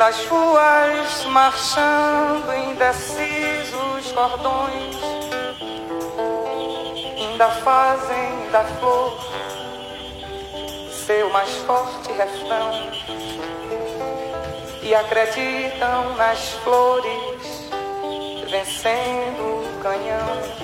pelas ruas marchando indecisos cordões, ainda fazem da flor seu mais forte refrão e acreditam nas flores vencendo o canhão.